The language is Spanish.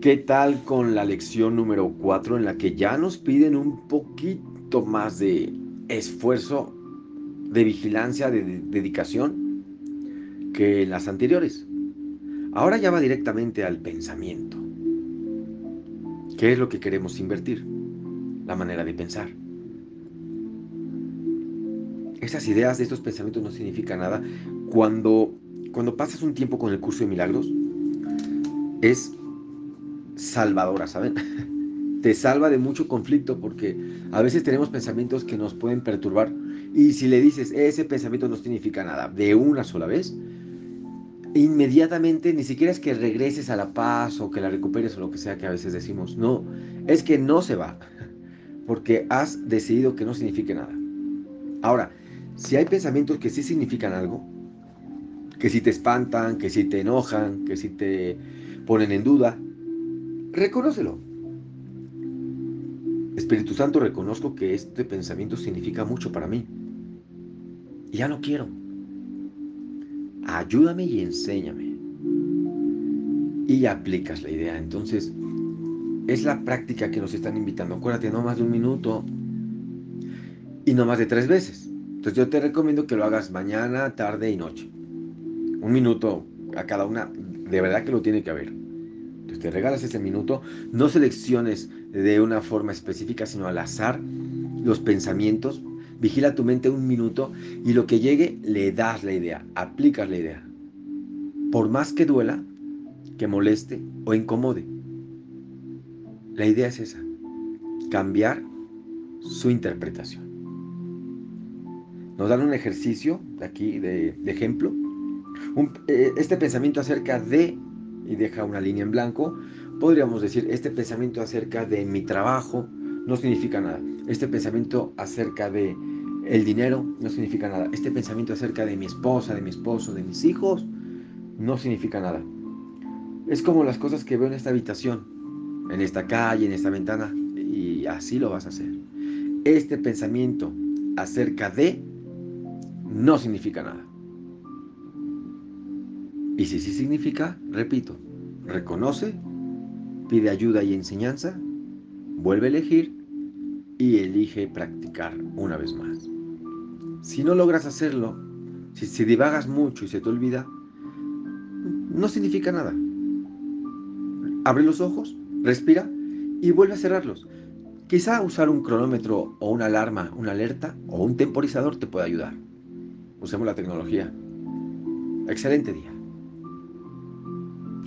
¿Qué tal con la lección número 4 en la que ya nos piden un poquito más de esfuerzo, de vigilancia, de, dedicación que las anteriores? Ahora ya va directamente al pensamiento. ¿Qué es lo que queremos invertir? La manera de pensar. Estas ideas de estos pensamientos no significan nada. Cuando, cuando pasas un tiempo con el curso de milagros, es salvadora, ¿saben? Te salva de mucho conflicto porque a veces tenemos pensamientos que nos pueden perturbar y si le dices, ese pensamiento no significa nada, de una sola vez, inmediatamente ni siquiera es que regreses a la paz o que la recuperes o lo que sea que a veces decimos, no, es que no se va, porque has decidido que no signifique nada. Ahora, si hay pensamientos que sí significan algo, que si te espantan, que si te enojan, que si te ponen en duda, reconócelo. Espíritu Santo, reconozco que este pensamiento significa mucho para mí. Ya no quiero. Ayúdame y enséñame. Y aplicas la idea. Entonces, es la práctica que nos están invitando. Acuérdate, no más de un minuto y no más de tres veces. Entonces yo te recomiendo que lo hagas mañana, tarde y noche. Un minuto a cada una, de verdad que lo tiene que haber. Te regalas ese minuto, no selecciones de una forma específica, sino al azar los pensamientos. Vigila tu mente un minuto y lo que llegue le das la idea, aplicas la idea. Por más que duela, que moleste o incomode. La idea es esa, cambiar su interpretación. Nos dan un ejercicio aquí, de, ejemplo. Eh, este pensamiento acerca de, y deja una línea en blanco, podríamos decir, este pensamiento acerca de mi trabajo no significa nada. Este pensamiento acerca de el dinero no significa nada. Este pensamiento acerca de mi esposa, de mi esposo, de mis hijos, no significa nada. Es como las cosas que veo en esta habitación, en esta calle, en esta ventana, y así lo vas a hacer. Este pensamiento acerca de no significa nada. Y si sí significa, repito, reconoce, pide ayuda y enseñanza, vuelve a elegir y elige practicar una vez más. Si no logras hacerlo, si, si divagas mucho y se te olvida, no significa nada. Abre los ojos, respira y vuelve a cerrarlos. Quizá usar un cronómetro o una alarma, una alerta o un temporizador te pueda ayudar usemos la tecnología. Excelente día.